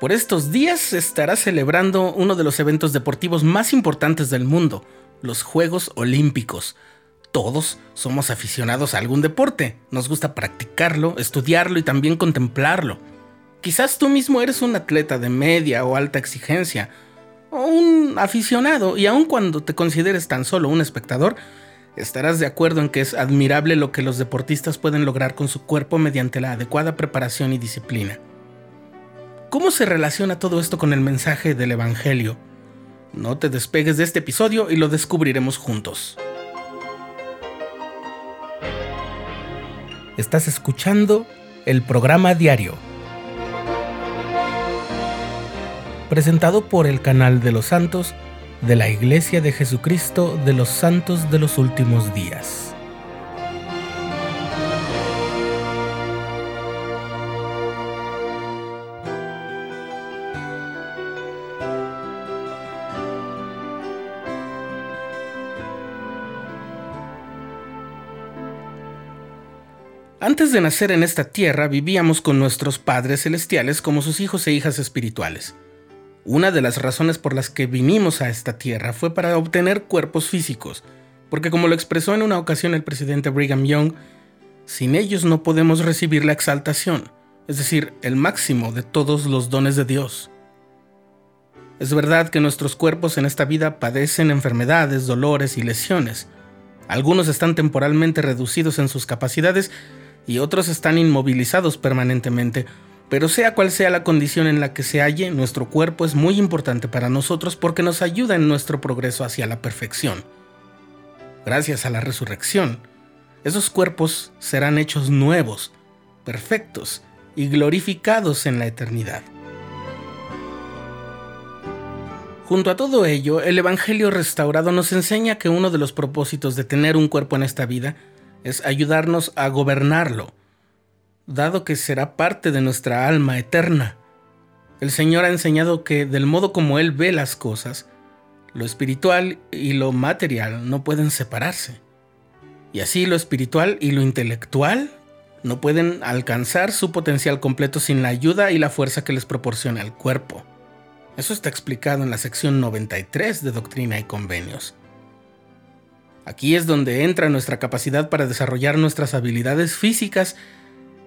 Por estos días se estará celebrando uno de los eventos deportivos más importantes del mundo, los Juegos Olímpicos. Todos somos aficionados a algún deporte, nos gusta practicarlo, estudiarlo y también contemplarlo. Quizás tú mismo eres un atleta de media o alta exigencia, o un aficionado, y aun cuando te consideres tan solo un espectador, estarás de acuerdo en que es admirable lo que los deportistas pueden lograr con su cuerpo mediante la adecuada preparación y disciplina. ¿Cómo se relaciona todo esto con el mensaje del Evangelio? No te despegues de este episodio y lo descubriremos juntos. Estás escuchando el programa diario, presentado por el canal de los santos de la Iglesia de Jesucristo de los Santos de los Últimos Días. Antes de nacer en esta tierra vivíamos con nuestros padres celestiales como sus hijos e hijas espirituales. Una de las razones por las que vinimos a esta tierra fue para obtener cuerpos físicos, porque como lo expresó en una ocasión el presidente Brigham Young, sin ellos no podemos recibir la exaltación, es decir, el máximo de todos los dones de Dios. Es verdad que nuestros cuerpos en esta vida padecen enfermedades, dolores y lesiones. Algunos están temporalmente reducidos en sus capacidades y otros están inmovilizados permanentemente. Pero sea cual sea la condición en la que se halle, nuestro cuerpo es muy importante para nosotros porque nos ayuda en nuestro progreso hacia la perfección. Gracias a la resurrección, esos cuerpos serán hechos nuevos, perfectos y glorificados en la eternidad. Junto a todo ello, el Evangelio restaurado nos enseña que uno de los propósitos de tener un cuerpo en esta vida es ayudarnos a gobernarlo, dado que será parte de nuestra alma eterna. El Señor ha enseñado que del modo como Él ve las cosas, lo espiritual y lo material no pueden separarse. Y así lo espiritual y lo intelectual no pueden alcanzar su potencial completo sin la ayuda y la fuerza que les proporciona el cuerpo. Eso está explicado en la sección 93 de Doctrina y Convenios. Aquí es donde entra nuestra capacidad para desarrollar nuestras habilidades físicas,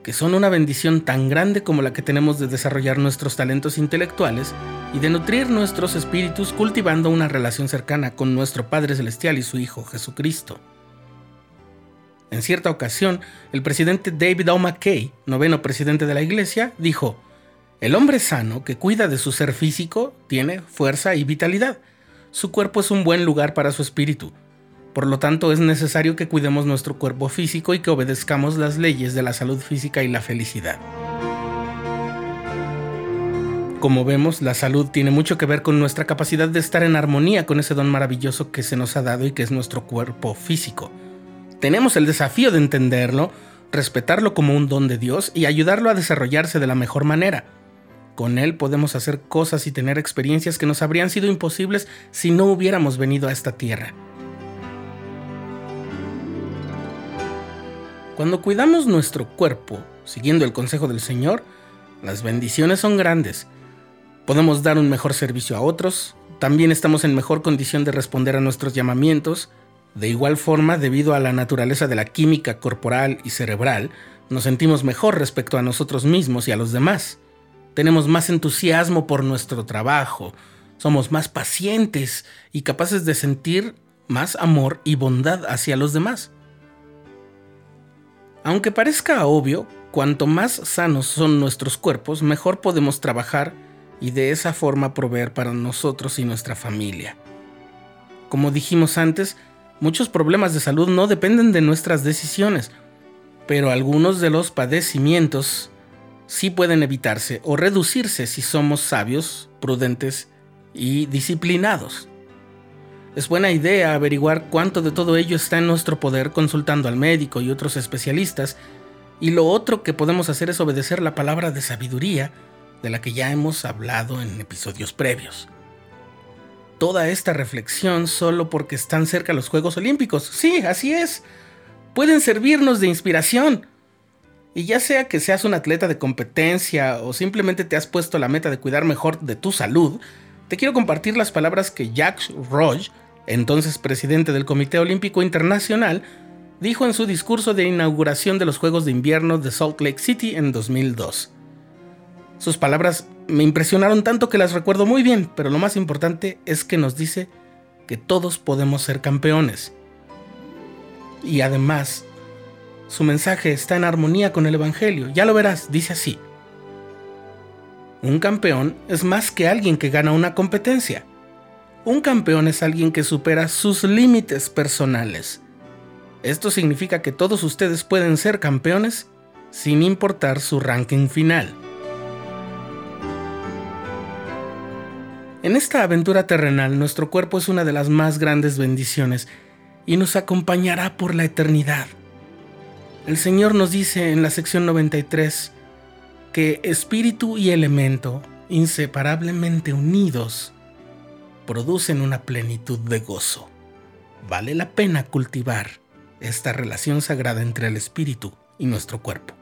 que son una bendición tan grande como la que tenemos de desarrollar nuestros talentos intelectuales y de nutrir nuestros espíritus cultivando una relación cercana con nuestro Padre Celestial y su Hijo Jesucristo. En cierta ocasión, el presidente David O. McKay, noveno presidente de la Iglesia, dijo, El hombre sano que cuida de su ser físico tiene fuerza y vitalidad. Su cuerpo es un buen lugar para su espíritu por lo tanto, es necesario que cuidemos nuestro cuerpo físico y que obedezcamos las leyes de la salud física y la felicidad. Como vemos, la salud tiene mucho que ver con nuestra capacidad de estar en armonía con ese don maravilloso que se nos ha dado y que es nuestro cuerpo físico. Tenemos el desafío de entenderlo, respetarlo como un don de Dios y ayudarlo a desarrollarse de la mejor manera. Con él podemos hacer cosas y tener experiencias que nos habrían sido imposibles si no hubiéramos venido a esta tierra. Cuando cuidamos nuestro cuerpo, siguiendo el consejo del Señor, las bendiciones son grandes. Podemos dar un mejor servicio a otros, también estamos en mejor condición de responder a nuestros llamamientos. De igual forma, debido a la naturaleza de la química corporal y cerebral, nos sentimos mejor respecto a nosotros mismos y a los demás. Tenemos más entusiasmo por nuestro trabajo, somos más pacientes y capaces de sentir más amor y bondad hacia los demás. Aunque parezca obvio, cuanto más sanos son nuestros cuerpos, mejor podemos trabajar y de esa forma proveer para nosotros y nuestra familia. Como dijimos antes, muchos problemas de salud no dependen de nuestras decisiones, pero algunos de los padecimientos sí pueden evitarse o reducirse si somos sabios, prudentes y disciplinados. Es buena idea averiguar cuánto de todo ello está en nuestro poder consultando al médico y otros especialistas, y lo otro que podemos hacer es obedecer la palabra de sabiduría de la que ya hemos hablado en episodios previos. Toda esta reflexión solo porque están cerca los Juegos Olímpicos. Sí, así es. Pueden servirnos de inspiración. Y ya sea que seas un atleta de competencia o simplemente te has puesto la meta de cuidar mejor de tu salud, te quiero compartir las palabras que Jacques Roche, entonces presidente del Comité Olímpico Internacional, dijo en su discurso de inauguración de los Juegos de Invierno de Salt Lake City en 2002. Sus palabras me impresionaron tanto que las recuerdo muy bien, pero lo más importante es que nos dice que todos podemos ser campeones. Y además, su mensaje está en armonía con el Evangelio. Ya lo verás, dice así. Un campeón es más que alguien que gana una competencia. Un campeón es alguien que supera sus límites personales. Esto significa que todos ustedes pueden ser campeones sin importar su ranking final. En esta aventura terrenal nuestro cuerpo es una de las más grandes bendiciones y nos acompañará por la eternidad. El Señor nos dice en la sección 93 que espíritu y elemento, inseparablemente unidos, producen una plenitud de gozo. Vale la pena cultivar esta relación sagrada entre el espíritu y nuestro cuerpo.